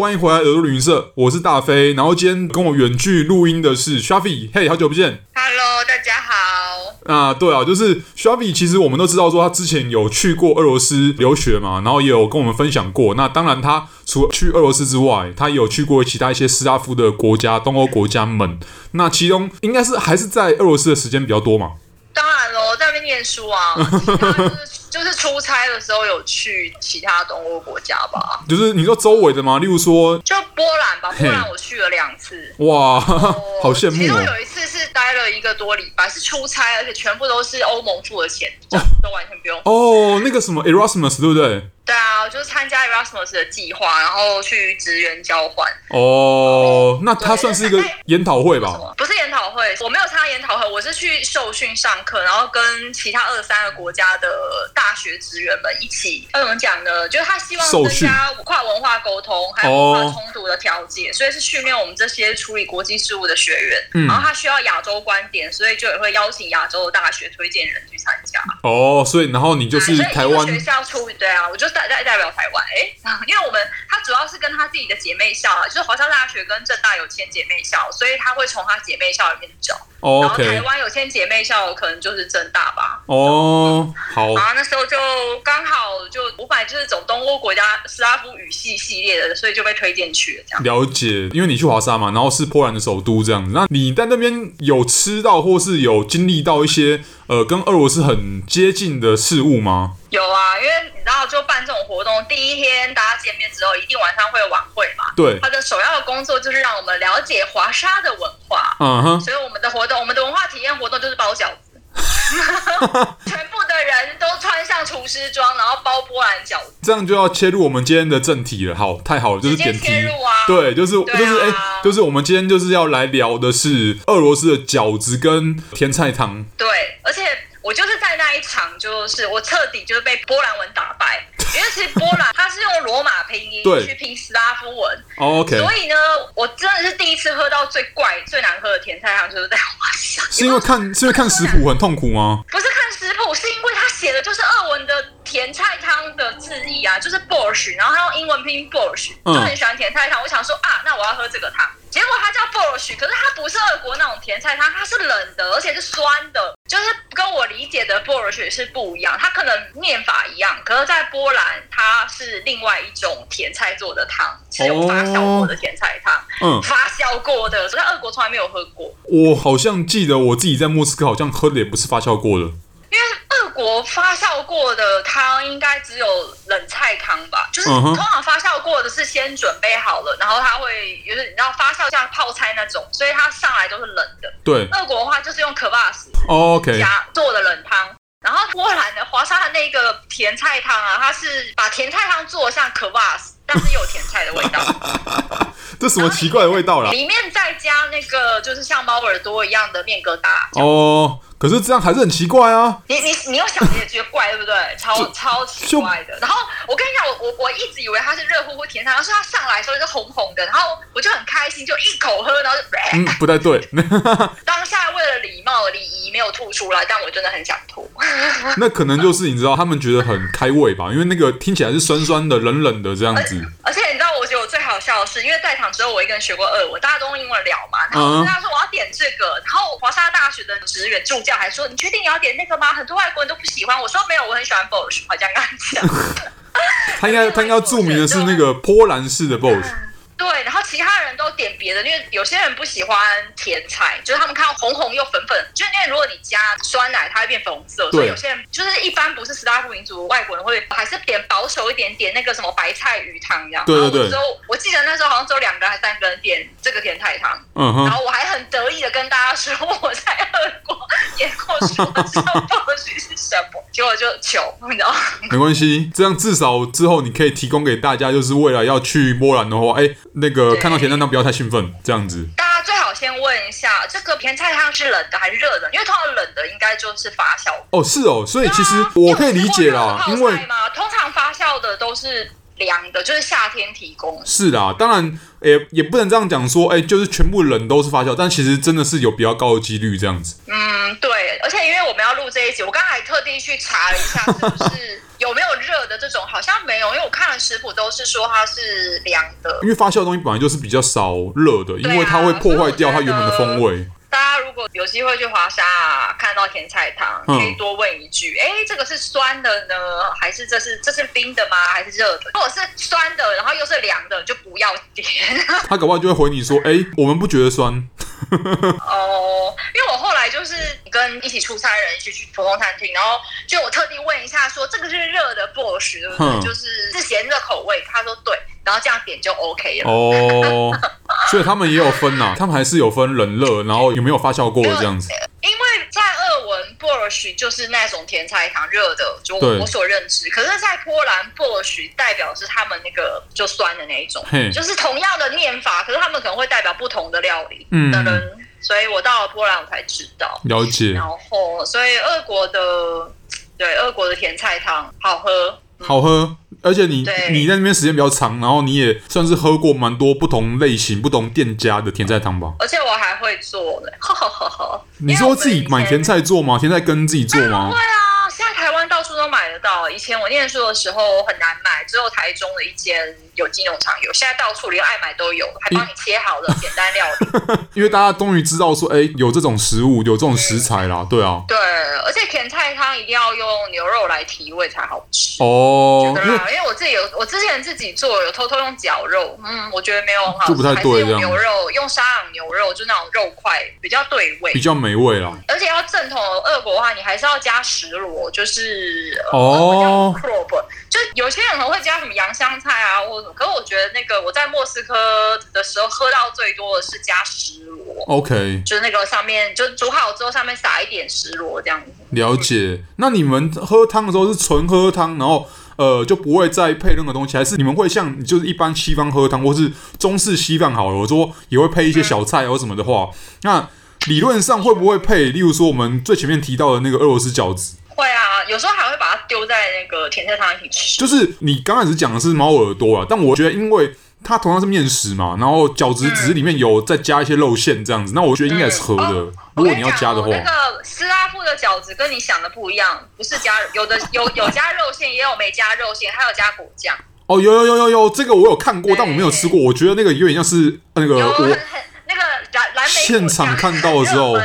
欢迎回来耳朵旅行社，我是大飞。然后今天跟我远距录音的是 Shafi，嘿，好久不见。Hello，大家好。啊，对啊，就是 Shafi，其实我们都知道说他之前有去过俄罗斯留学嘛，然后也有跟我们分享过。那当然，他除了去俄罗斯之外，他也有去过其他一些斯拉夫的国家、东欧国家们。那其中应该是还是在俄罗斯的时间比较多嘛？当然喽，在那边念书啊。就是出差的时候有去其他东欧国家吧，就是你说周围的吗？例如说，就波兰吧，波兰我去了两次，哇，好羡慕哦。其中有一次是待了一个多礼拜，是出差，而且全部都是欧盟付的钱，这样都完全不用。哦，那个什么 Erasmus 对不对？对啊，就是参加 Erasmus 的计划，然后去职员交换。哦，那它算是一个研讨会吧？不是研讨会，我没有参加研讨会，我是去受训上课，然后跟其他二十三个国家的大学职员们一起。他怎么讲呢？就是他希望增加跨文化沟通，还有文化冲突的调解，所以是训练我们这些处理国际事务的学员。嗯，然后他需要亚洲观点，所以就也会邀请亚洲的大学推荐人去参加。哦，所以然后你就是台湾学校出对啊，我就。代代表台湾，哎、欸，因为我们他主要是跟他自己的姐妹校啊，就是华沙大学跟正大有签姐妹校，所以他会从他姐妹校里面找。Oh, okay. 然后台湾有签姐妹校，可能就是正大吧。哦、oh, 好。然后那时候就刚好就五百，就是走东欧国家斯拉夫语系系列的，所以就被推荐去了。这样了解，因为你去华沙嘛，然后是波兰的首都这样子。那你在那边有吃到或是有经历到一些呃跟俄罗斯很接近的事物吗？有啊，因为你知道，就办这种活动，第一天大家见面之后，一定晚上会有晚会嘛。对。他的首要的工作就是让我们了解华沙的文化。嗯哼。所以我们的活动，我们的文化体验活动就是包饺子。全部的人都穿上厨师装，然后包波兰饺子。这样就要切入我们今天的正题了。好，太好了，就是点题。切入啊。对，就是、啊、就是哎、欸，就是我们今天就是要来聊的是俄罗斯的饺子跟甜菜汤。对，而且。我就是在那一场，就是我彻底就是被波兰文打败，因为其实波兰它是用罗马拼音去拼斯拉夫文，OK，所以呢，我真的是第一次喝到最怪、最难喝的甜菜汤，就是在华沙。是因为看是因为看食谱很痛苦吗？不是看食谱，是因为他写的就是俄文的甜菜汤的字义啊，就是 Borsch，然后他用英文拼 Borsch，就很喜欢甜菜汤。我想说啊，那我要喝这个汤。结果它叫 Borsch，可是它不是俄国那种甜菜汤，它是冷的，而且是酸的，就是跟我理解的 Borsch 是不一样。它可能念法一样，可是在波兰它是另外一种甜菜做的汤，是有发酵过的甜菜汤，嗯，发酵过的，所以在俄国从来没有喝过。我好像记得我自己在莫斯科好像喝的也不是发酵过的。因为俄国发酵过的汤应该只有冷菜汤吧，就是通常发酵过的是先准备好了，然后它会就是你知道发酵像泡菜那种，所以它上来都是冷的。对，俄国的话就是用可瓦斯，OK，加做的冷汤。然后波兰的华沙的那个甜菜汤啊，它是把甜菜汤做像可瓦斯，但是有甜菜的味道。这什么奇怪的味道啦？里面再加那个就是像猫耳朵一样的面疙瘩。哦。可是这样还是很奇怪啊！你你你又想你也觉得怪，对不对？超超奇怪的。然后我跟你讲，我我我一直以为它是热乎乎甜汤，然后是它上来的时候是红红的，然后我就很开心，就一口喝，然后就嗯，不太对。当下为了礼貌礼仪没有吐出来，但我真的很想吐。那可能就是你知道，他们觉得很开胃吧？因为那个听起来是酸酸的、冷冷的这样子。是，因为在场只有我一个人学过俄文，大家都用英文聊嘛。然后我跟他说我要点这个，然后华沙大学的职员助教还说：“你确定你要点那个吗？很多外国人都不喜欢。”我说：“没有，我很喜欢 Bosch。”好像刚讲，他应该他应该著名的是那个波兰式的 Bosch。对，然后其他人都点别的，因为有些人不喜欢甜菜，就是他们看到红红又粉粉，就是因为如果你加酸奶，它会变粉红色，所以有些人就是一般不是斯拉夫民族外国人会还是点保守一点，点那个什么白菜鱼汤这样。对对对。然后我，我记得那时候好像只有两个还是三个人点这个甜菜汤，嗯哼。然后我还很得意的跟大家说 我在俄国演过什么知道报许是什么，结果就糗，你知道吗？没关系，这样至少之后你可以提供给大家，就是未来要去波兰的话，哎。那个看到甜菜汤不要太兴奋，这样子。大家最好先问一下，这个甜菜汤是冷的还是热的？因为通常冷的应该就是发酵。哦，是哦，所以其实我可以理解啦，因为通常发酵的都是凉的，就是夏天提供。是啦，当然也也不能这样讲说，哎，就是全部冷都是发酵，但其实真的是有比较高的几率这样子。嗯，对。而且因为我们要录这一集，我刚才还特地去查了一下，是不是有没有热的这种？好像没有，因为我看了食谱都是说它是凉的。因为发酵的东西本来就是比较少热的，因为它会破坏掉它原本的风味。有机会去华沙、啊、看到甜菜汤，可以多问一句：哎、嗯，这个是酸的呢，还是这是这是冰的吗？还是热的？如果是酸的，然后又是凉的，就不要点。他搞不好就会回你说：哎，我们不觉得酸。哦，因为我后来就是跟一起出差的人一起去普通餐厅，然后就我特地问一下说，说这个是热的 Borscht 对不对？嗯、就是是咸热口味。他说对。然后这样点就 OK 了哦，所以他们也有分呐、啊，他们还是有分冷热，然后有没有发酵过的这样子。因为在俄文 Borscht 就是那种甜菜糖热的，就我所认知。可是，在波兰 Borscht 代表是他们那个就酸的那一种，就是同样的念法，可是他们可能会代表不同的料理的人。嗯，所以我到了波兰我才知道了解。然后，所以俄国的对俄国的甜菜汤好喝，嗯、好喝。而且你你在那边时间比较长，然后你也算是喝过蛮多不同类型、不同店家的甜菜汤吧。而且我还会做嘞，呵呵呵呵。你说自己买甜菜做吗？甜菜根自己做吗？会啊。现在台湾到处都买得到。以前我念书的时候很难买，只有台中的一间有机农场有。现在到处连爱买都有，还帮你切好了简单料理。因为大家终于知道说，哎，有这种食物，有这种食材啦，对啊。对，而且甜菜汤一定要用牛肉来提味才好吃哦。觉得啦，因为我自己有，我之前自己做有偷偷用绞肉，嗯，我觉得没有很好吃，就不太对。用牛肉，用沙朗牛肉，就那种肉块比较对味，比较美味啦。而且要正统的俄国的话，你还是要加石螺，就是哦，就有些人可能会加什么洋香菜啊，或者，可是我觉得那个我在莫斯科的时候喝到最多的是加石螺，OK，就是那个上面就煮好之后上面撒一点石螺这样子。了解。那你们喝汤的时候是纯喝汤，然后呃就不会再配任何东西，还是你们会像就是一般西方喝汤，或是中式稀饭好了，我说也会配一些小菜或什么的话，嗯、那理论上会不会配？例如说我们最前面提到的那个俄罗斯饺子。会啊，有时候还会把它丢在那个甜菜汤一起吃。就是你刚开始讲的是猫耳朵啊，但我觉得因为它同样是面食嘛，然后饺子只是里面有再加一些肉馅这样子，嗯、那我觉得应该是合的。嗯、如果你要加的话，那个斯拉夫的饺子跟你想的不一样，不是加有的 有有加肉馅，也有没加肉馅，还有加果酱。哦，有有有有有，这个我有看过，但我没有吃过。我觉得那个有点像是那个我那个蓝蓝莓现场看到的时候。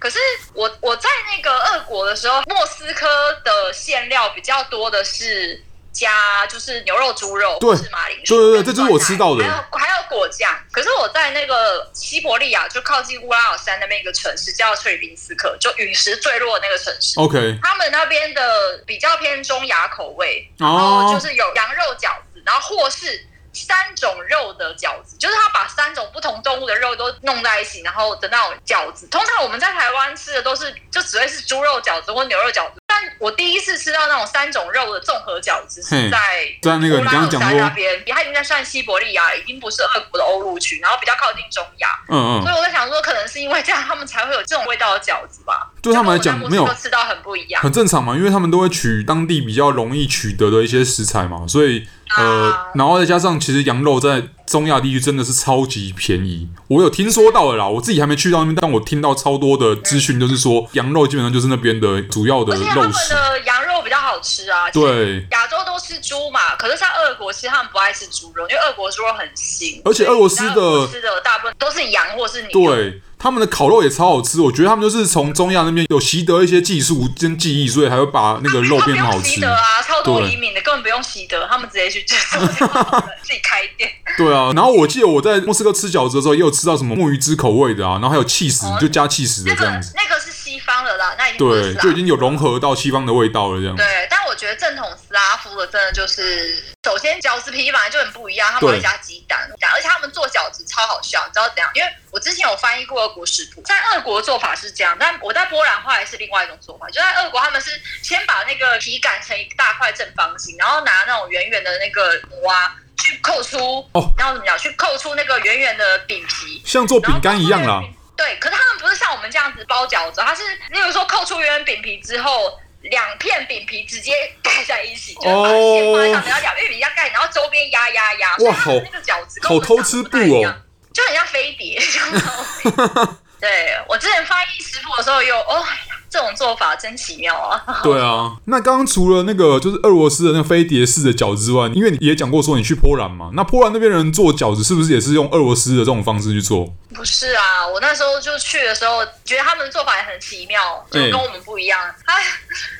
可是我我在那个俄国的时候，莫斯科的馅料比较多的是加就是牛肉、猪肉，对，是马铃薯，对对对，这就是我吃到的。还有还有果酱。可是我在那个西伯利亚，就靠近乌拉尔山那边一个城市叫崔里宾斯克，就陨石坠落的那个城市。OK，他们那边的比较偏中亚口味，然后就是有羊肉饺子，然后或是。三种肉的饺子，就是他把三种不同动物的肉都弄在一起，然后的那种饺子。通常我们在台湾吃的都是，就只会是猪肉饺子或牛肉饺子。但我第一次吃到那种三种肉的综合饺子，是在在那个你刚刚讲过那边，它已经在算西伯利亚，已经不是俄国的欧陆区，然后比较靠近中亚。嗯嗯。所以我在想说，可能是因为这样，他们才会有这种味道的饺子吧？对他们来讲，没有吃到很不一样，很正常嘛，因为他们都会取当地比较容易取得的一些食材嘛，所以。呃，然后再加上，其实羊肉在中亚地区真的是超级便宜。我有听说到了啦，我自己还没去到那边，但我听到超多的资讯，就是说羊肉基本上就是那边的主要的肉食。他们的羊肉比较好吃啊。对，亚洲都吃猪嘛，可是像俄国，其实他们不爱吃猪肉，因为俄国猪肉很腥。而且俄罗斯的吃的大部分都是羊或是牛。对。他们的烤肉也超好吃，我觉得他们就是从中亚那边有习得一些技术跟技艺，所以才会把那个肉变好吃。习得啊，超多移民的根本不用习得，他们直接去自己开店。对啊，然后我记得我在莫斯科吃饺子的时候，也有吃到什么墨鱼汁口味的啊，然后还有起司，就加气死的这样子。那个是西方的啦，那已经对，就已经有融合到西方的味道了这样。对，但我觉得正统斯拉夫的真的就是。首先，饺子皮本来就很不一样，他们会加鸡蛋，而且他们做饺子超好笑，你知道怎样？因为我之前有翻译过俄国食谱，在俄国做法是这样，但我在波兰话也是另外一种做法。就在俄国，他们是先把那个皮擀成一大块正方形，然后拿那种圆圆的那个模啊去扣出哦，然后怎么样？去扣出那个圆圆的饼皮，像做饼干一样啦。对，可是他们不是像我们这样子包饺子，他是例如说扣出圆圆饼皮之后。两片饼皮直接盖在一起，就是把馅放在上面，然后两片饼皮盖，然后周边压压压，哇，好那个饺子好偷吃布哦，就很像飞碟，对，我之前翻译食谱的时候有哦，这种做法真奇妙啊！对啊，那刚刚除了那个就是俄罗斯的那个飞碟式的饺子之外，因为你也讲过说你去波兰嘛，那波兰那边人做饺子是不是也是用俄罗斯的这种方式去做？不是啊，我那时候就去的时候，觉得他们的做法也很奇妙，就跟我们不一样。哎，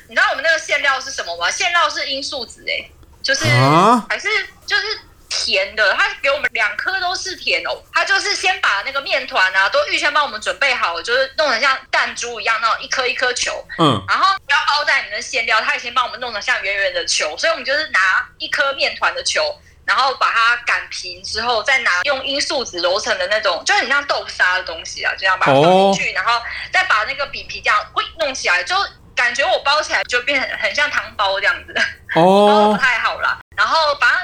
你知道我们那个馅料是什么吗？馅料是罂粟籽，哎，就是、啊、还是。甜的，他给我们两颗都是甜哦。他就是先把那个面团啊都预先帮我们准备好了，就是弄得像弹珠一样那种一颗一颗球。嗯，然后要包在你的馅料，他已经帮我们弄得像圆圆的球。所以我们就是拿一颗面团的球，然后把它擀平之后，再拿用罂粟籽揉成的那种，就很像豆沙的东西啊，这样把它放进去，然后再把那个饼皮这样会弄起来，就感觉我包起来就变很很像汤包这样子。哦，不太好了。然后反正大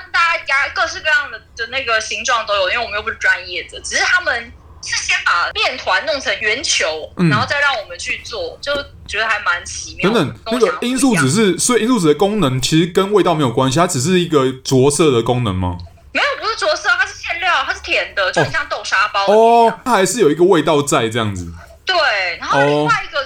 家各式各样的的那个形状都有，因为我们又不是专业的，只是他们是先把面团弄成圆球，嗯、然后再让我们去做，就觉得还蛮奇妙。等等，那个罂粟籽是，所以罂粟籽的功能其实跟味道没有关系，它只是一个着色的功能吗？没有，不是着色，它是馅料，它是甜的，就很像豆沙包哦。哦，它还是有一个味道在这样子。对，然后另外一个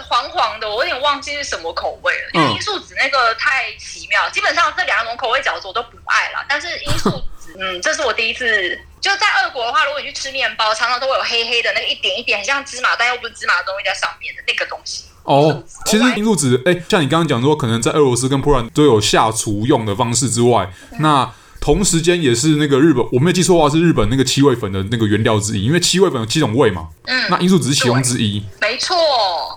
的，我有点忘记是什么口味了，因为罂粟籽那个太奇妙。基本上这两种口味饺子我都不爱了，但是罂 粟籽，嗯，这是我第一次。就在俄国的话，如果你去吃面包，常常都会有黑黑的那个一点一点，很像芝麻，但又不是芝麻的东西在上面的那个东西。哦，其实罂粟籽，哎，像你刚刚讲说，可能在俄罗斯跟波兰都有下厨用的方式之外，嗯、那。同时间也是那个日本，我没有记错的话是日本那个七味粉的那个原料之一，因为七味粉有七种味嘛，嗯，那罂粟籽是其中之一，没错，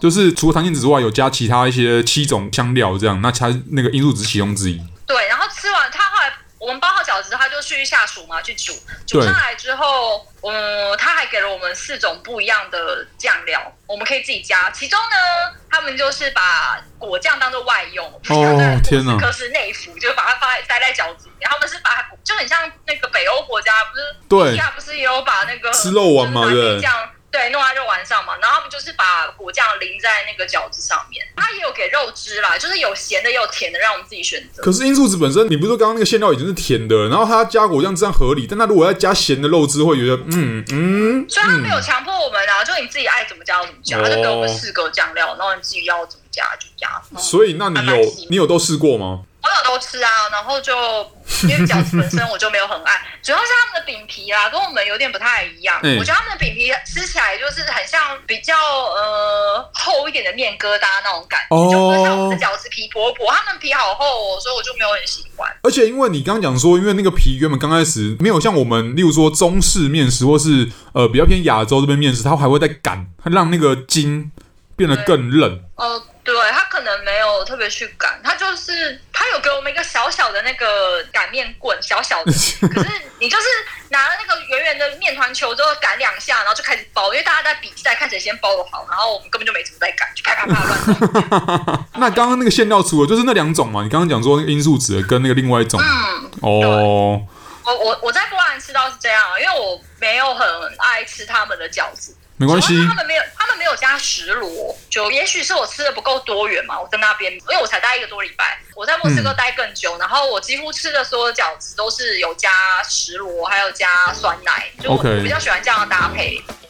就是除了糖精子之外，有加其他一些七种香料这样，那它那个罂粟只是其中之一。对，然后吃完，他后来我们包好饺子，他就去下厨嘛，去煮，煮上来之后。嗯，他还给了我们四种不一样的酱料，我们可以自己加。其中呢，他们就是把果酱当做外用。哦，天哪！可是内服，就是把它放在塞在饺子里面。他们是把它就很像那个北欧国家，不是？对，他不是也有把那个吃肉丸嘛？对。对，弄在肉丸上嘛，然后他们就是把果酱淋在那个饺子上面。他也有给肉汁啦，就是有咸的也有甜的，让我们自己选择。可是罂粟子本身，你不是说刚刚那个馅料已经是甜的，然后他加果酱这样合理，但他如果要加咸的肉汁，会觉得嗯嗯。所以他没有强迫我们啊，就你自己爱怎么加就怎么加，他就给我们四个酱料，然后你自己要怎么加就加。所以那你有你有都试过吗？我有都吃啊，然后就因为饺子本身我就没有很爱，主要是他们的饼皮啊，跟我们有点不太一样。嗯、我觉得他们的饼皮吃起来就是很像比较呃厚一点的面疙瘩那种感觉，哦、就不像我们的饺子皮薄薄，他们皮好厚哦，所以我就没有很喜欢。而且因为你刚刚讲说，因为那个皮原本刚开始没有像我们，例如说中式面食或是呃比较偏亚洲这边面食，它还会再擀，它让那个筋变得更韧。呃对，它可能没有特别去擀，它就是他有给我们一个小小的那个擀面棍，小小的。可是你就是拿了那个圆圆的面团球之后擀两下，然后就开始包，因为大家在比赛看谁先包的好，然后我们根本就没怎么在擀，就啪啪啪乱。那刚刚那个馅料除了就是那两种嘛？你刚刚讲说那个罂粟籽跟那个另外一种，嗯，哦，我我我在波兰吃到是这样啊，因为我没有很爱吃他们的饺子。没关系，他们没有，他们没有加石螺，就也许是我吃的不够多元嘛。我在那边，因为我才待一个多礼拜，我在墨西哥待更久，嗯、然后我几乎吃的所有饺子都是有加石螺，还有加酸奶，就我比较喜欢这样的搭配。Okay.